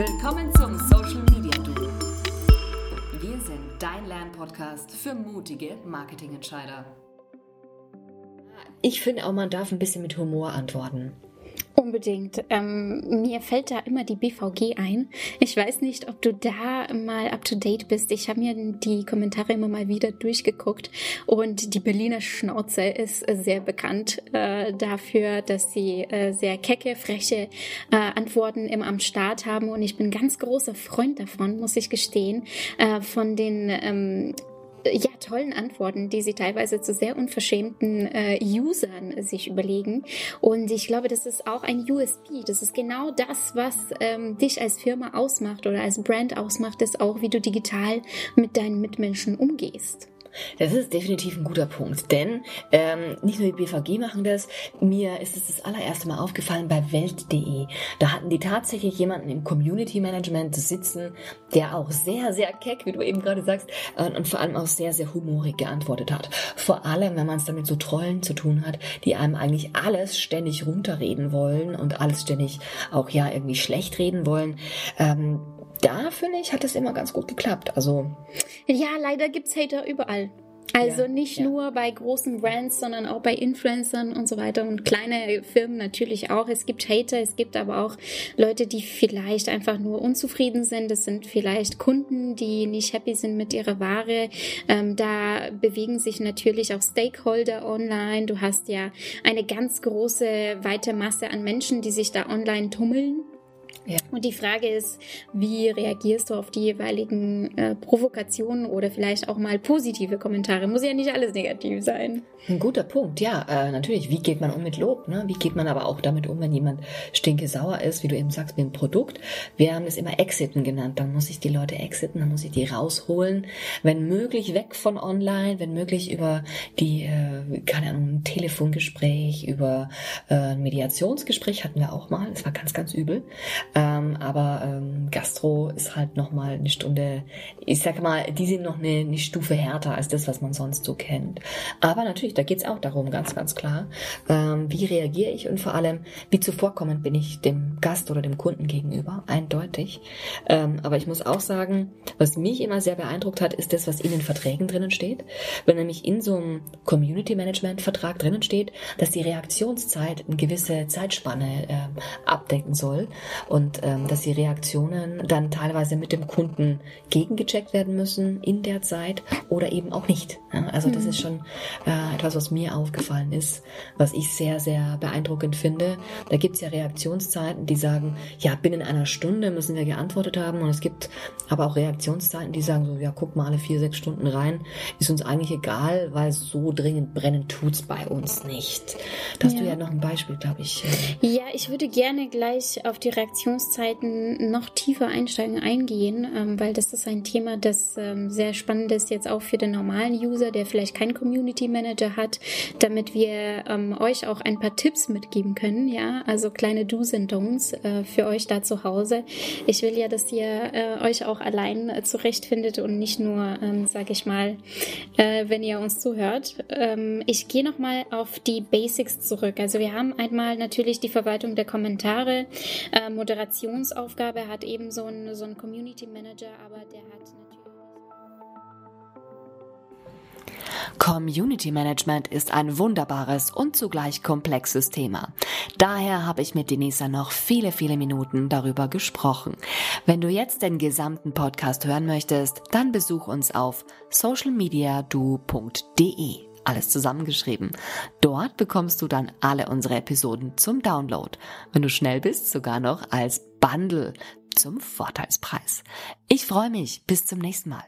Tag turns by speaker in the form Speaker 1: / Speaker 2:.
Speaker 1: Willkommen zum Social Media Duo. Wir sind dein Lernpodcast für mutige Marketingentscheider.
Speaker 2: Ich finde auch, man darf ein bisschen mit Humor antworten.
Speaker 3: Unbedingt. Ähm, mir fällt da immer die BVG ein. Ich weiß nicht, ob du da mal up to date bist. Ich habe mir die Kommentare immer mal wieder durchgeguckt und die Berliner Schnauze ist sehr bekannt äh, dafür, dass sie äh, sehr kecke, freche äh, Antworten immer am Start haben und ich bin ganz großer Freund davon, muss ich gestehen, äh, von den ähm, ja, tollen Antworten, die sie teilweise zu sehr unverschämten äh, Usern sich überlegen. Und ich glaube, das ist auch ein USB. Das ist genau das, was ähm, dich als Firma ausmacht oder als Brand ausmacht, ist auch, wie du digital mit deinen Mitmenschen umgehst.
Speaker 2: Das ist definitiv ein guter Punkt, denn ähm, nicht nur die BVG machen das, mir ist es das allererste Mal aufgefallen bei Welt.de. Da hatten die tatsächlich jemanden im Community Management sitzen, der auch sehr, sehr keck, wie du eben gerade sagst, äh, und vor allem auch sehr, sehr humorig geantwortet hat. Vor allem, wenn man es damit so Trollen zu tun hat, die einem eigentlich alles ständig runterreden wollen und alles ständig auch ja irgendwie schlecht reden wollen. Ähm, da finde ich, hat es immer ganz gut geklappt. Also
Speaker 3: ja, leider gibt's Hater überall. Also ja, nicht ja. nur bei großen Brands, sondern auch bei Influencern und so weiter und kleine Firmen natürlich auch. Es gibt Hater, es gibt aber auch Leute, die vielleicht einfach nur unzufrieden sind. Es sind vielleicht Kunden, die nicht happy sind mit ihrer Ware. Ähm, da bewegen sich natürlich auch Stakeholder online. Du hast ja eine ganz große, weite Masse an Menschen, die sich da online tummeln ja. Und die Frage ist, wie reagierst du auf die jeweiligen äh, Provokationen oder vielleicht auch mal positive Kommentare? Muss ja nicht alles negativ sein.
Speaker 2: Ein guter Punkt, ja, äh, natürlich. Wie geht man um mit Lob? Ne? Wie geht man aber auch damit um, wenn jemand stinke sauer ist, wie du eben sagst, mit dem Produkt? Wir haben das immer Exiten genannt. Dann muss ich die Leute exiten, dann muss ich die rausholen. Wenn möglich weg von online, wenn möglich über die, äh, keine Ahnung, ein Telefongespräch, über äh, ein Mediationsgespräch hatten wir auch mal. Das war ganz, ganz übel. Ähm, aber ähm, Gastro ist halt nochmal eine Stunde, ich sag mal, die sind noch eine, eine Stufe härter als das, was man sonst so kennt. Aber natürlich, da geht's auch darum, ganz, ganz klar, ähm, wie reagiere ich und vor allem, wie zuvorkommend bin ich dem Gast oder dem Kunden gegenüber, eindeutig. Ähm, aber ich muss auch sagen, was mich immer sehr beeindruckt hat, ist das, was in den Verträgen drinnen steht. Wenn nämlich in so einem Community Management Vertrag drinnen steht, dass die Reaktionszeit eine gewisse Zeitspanne äh, abdecken soll. Und ähm, dass die Reaktionen dann teilweise mit dem Kunden gegengecheckt werden müssen in der Zeit oder eben auch nicht. Ja, also mhm. das ist schon äh, etwas, was mir aufgefallen ist, was ich sehr, sehr beeindruckend finde. Da gibt es ja Reaktionszeiten, die sagen, ja, binnen einer Stunde müssen wir geantwortet haben. Und es gibt aber auch Reaktionszeiten, die sagen so, ja, guck mal alle vier, sechs Stunden rein. Ist uns eigentlich egal, weil so dringend brennen tut's bei uns nicht. Da hast ja. du ja noch ein Beispiel, glaube ich.
Speaker 3: Äh. Ja, ich würde gerne gleich auf die Reaktion Reaktionszeiten noch tiefer einsteigen, eingehen, ähm, weil das ist ein Thema, das ähm, sehr spannend ist jetzt auch für den normalen User, der vielleicht keinen Community Manager hat, damit wir ähm, euch auch ein paar Tipps mitgeben können, ja, also kleine Do's and Don'ts äh, für euch da zu Hause. Ich will ja, dass ihr äh, euch auch allein äh, zurechtfindet und nicht nur, ähm, sag ich mal, äh, wenn ihr uns zuhört. Ähm, ich gehe nochmal auf die Basics zurück. Also wir haben einmal natürlich die Verwaltung der Kommentare, ähm, Moderationsaufgabe hat eben so ein, so ein Community Manager, aber der hat natürlich.
Speaker 1: Community Management ist ein wunderbares und zugleich komplexes Thema. Daher habe ich mit Denisa noch viele, viele Minuten darüber gesprochen. Wenn du jetzt den gesamten Podcast hören möchtest, dann besuch uns auf socialmediadu.de alles zusammengeschrieben. Dort bekommst du dann alle unsere Episoden zum Download. Wenn du schnell bist, sogar noch als Bundle zum Vorteilspreis. Ich freue mich. Bis zum nächsten Mal.